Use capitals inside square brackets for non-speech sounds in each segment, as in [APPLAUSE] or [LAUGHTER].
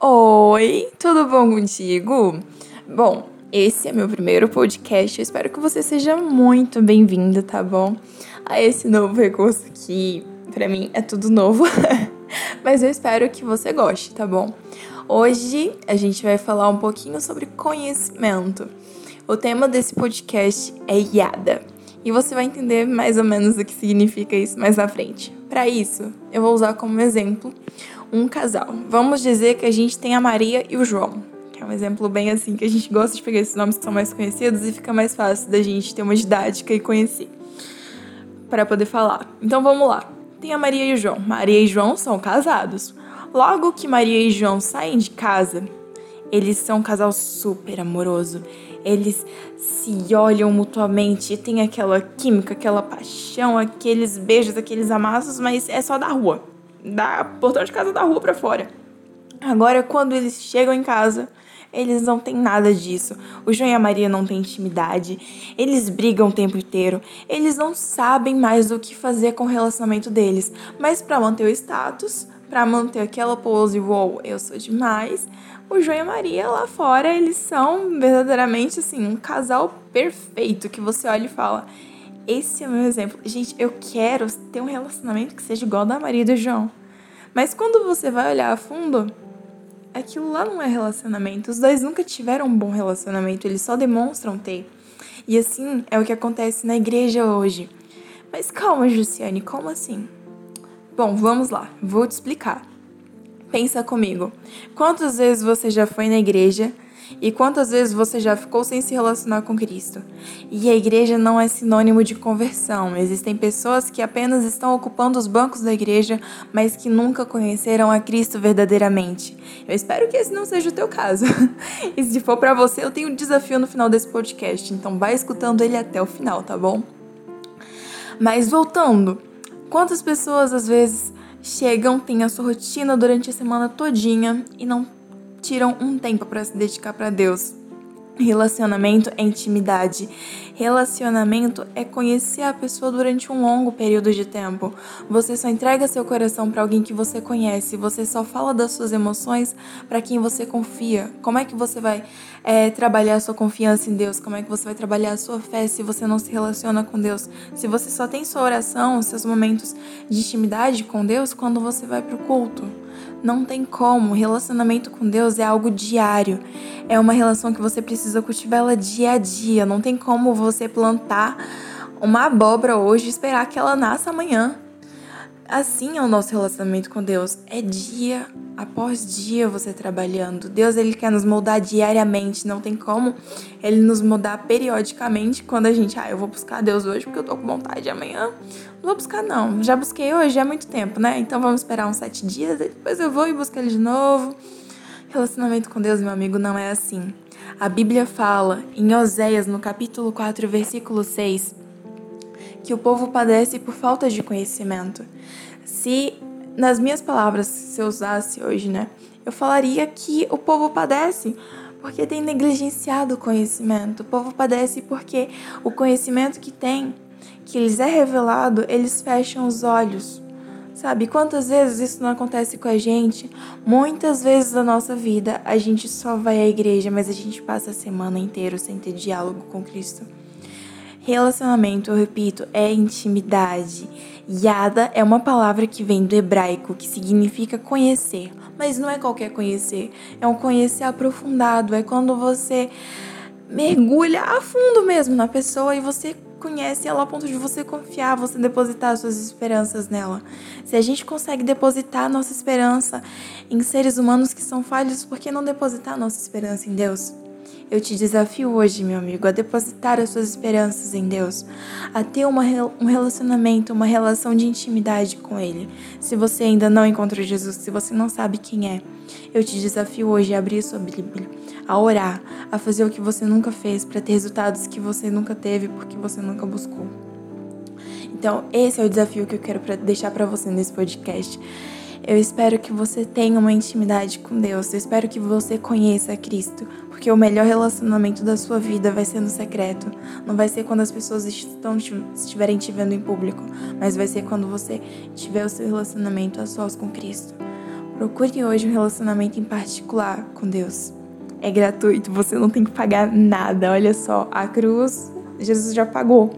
Oi, tudo bom contigo? Bom, esse é meu primeiro podcast. Eu espero que você seja muito bem-vindo, tá bom? A esse novo recurso que para mim é tudo novo, [LAUGHS] mas eu espero que você goste, tá bom? Hoje a gente vai falar um pouquinho sobre conhecimento. O tema desse podcast é Yada. E você vai entender mais ou menos o que significa isso mais na frente. Para isso, eu vou usar como exemplo um casal. Vamos dizer que a gente tem a Maria e o João, que é um exemplo bem assim, que a gente gosta de pegar esses nomes que são mais conhecidos e fica mais fácil da gente ter uma didática e conhecer para poder falar. Então vamos lá. Tem a Maria e o João. Maria e João são casados. Logo que Maria e João saem de casa, eles são um casal super amoroso. Eles se olham mutuamente, tem aquela química, aquela paixão, aqueles beijos, aqueles amassos, mas é só da rua da portão de casa da rua para fora. Agora, quando eles chegam em casa, eles não têm nada disso. O João e a Maria não têm intimidade. Eles brigam o tempo inteiro. Eles não sabem mais o que fazer com o relacionamento deles. Mas para manter o status, para manter aquela pose, wow, eu sou demais. O João e a Maria lá fora, eles são verdadeiramente assim, um casal perfeito que você olha e fala: esse é o meu exemplo. Gente, eu quero ter um relacionamento que seja igual da Maria e do João. Mas quando você vai olhar a fundo, aquilo lá não é relacionamento. Os dois nunca tiveram um bom relacionamento, eles só demonstram ter. E assim é o que acontece na igreja hoje. Mas calma, Jussiane, como assim? Bom, vamos lá, vou te explicar. Pensa comigo. Quantas vezes você já foi na igreja e quantas vezes você já ficou sem se relacionar com Cristo? E a igreja não é sinônimo de conversão. Existem pessoas que apenas estão ocupando os bancos da igreja, mas que nunca conheceram a Cristo verdadeiramente. Eu espero que esse não seja o teu caso. [LAUGHS] e se for para você, eu tenho um desafio no final desse podcast, então vai escutando ele até o final, tá bom? Mas voltando, quantas pessoas às vezes chegam, têm a sua rotina durante a semana todinha e não tiram um tempo para se dedicar para Deus. Relacionamento é intimidade. Relacionamento é conhecer a pessoa durante um longo período de tempo. Você só entrega seu coração para alguém que você conhece. Você só fala das suas emoções para quem você confia. Como é que você vai é, trabalhar a sua confiança em Deus? Como é que você vai trabalhar a sua fé se você não se relaciona com Deus? Se você só tem sua oração, seus momentos de intimidade com Deus quando você vai para o culto? Não tem como. Relacionamento com Deus é algo diário. É uma relação que você precisa cultivar ela dia a dia. Não tem como você plantar uma abóbora hoje e esperar que ela nasça amanhã. Assim é o nosso relacionamento com Deus. É dia após dia você trabalhando. Deus ele quer nos moldar diariamente. Não tem como ele nos mudar periodicamente quando a gente, ah, eu vou buscar Deus hoje porque eu tô com vontade amanhã. Não vou buscar não. Já busquei hoje há muito tempo, né? Então vamos esperar uns sete dias, depois eu vou e busco ele de novo. Relacionamento com Deus, meu amigo, não é assim. A Bíblia fala em Oséias, no capítulo 4, versículo 6, que o povo padece por falta de conhecimento. Se, nas minhas palavras, se eu usasse hoje, né, eu falaria que o povo padece porque tem negligenciado o conhecimento. O povo padece porque o conhecimento que tem, que lhes é revelado, eles fecham os olhos. Sabe, quantas vezes isso não acontece com a gente? Muitas vezes na nossa vida a gente só vai à igreja, mas a gente passa a semana inteira sem ter diálogo com Cristo. Relacionamento, eu repito, é intimidade. Yada é uma palavra que vem do hebraico, que significa conhecer. Mas não é qualquer conhecer, é um conhecer aprofundado. É quando você mergulha a fundo mesmo na pessoa e você conhece ela a ponto de você confiar, você depositar suas esperanças nela. Se a gente consegue depositar nossa esperança em seres humanos que são falhos, por que não depositar nossa esperança em Deus? Eu te desafio hoje, meu amigo, a depositar as suas esperanças em Deus, a ter uma, um relacionamento, uma relação de intimidade com Ele. Se você ainda não encontrou Jesus, se você não sabe quem é, eu te desafio hoje a abrir sua Bíblia, a orar, a fazer o que você nunca fez, para ter resultados que você nunca teve porque você nunca buscou. Então, esse é o desafio que eu quero pra deixar para você nesse podcast. Eu espero que você tenha uma intimidade com Deus. Eu espero que você conheça Cristo, porque o melhor relacionamento da sua vida vai ser no secreto. Não vai ser quando as pessoas estão estiverem te vendo em público, mas vai ser quando você tiver o seu relacionamento a sós com Cristo. Procure hoje um relacionamento em particular com Deus. É gratuito, você não tem que pagar nada. Olha só, a cruz, Jesus já pagou.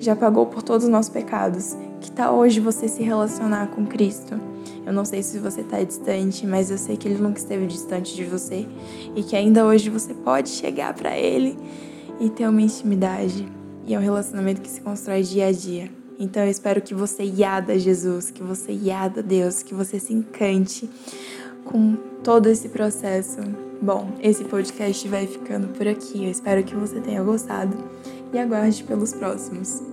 Já pagou por todos os nossos pecados. Que tal hoje você se relacionar com Cristo? Eu não sei se você está distante, mas eu sei que Ele nunca esteve distante de você e que ainda hoje você pode chegar para Ele e ter uma intimidade. E é um relacionamento que se constrói dia a dia. Então eu espero que você iada Jesus, que você iada Deus, que você se encante com todo esse processo. Bom, esse podcast vai ficando por aqui. Eu espero que você tenha gostado e aguarde pelos próximos.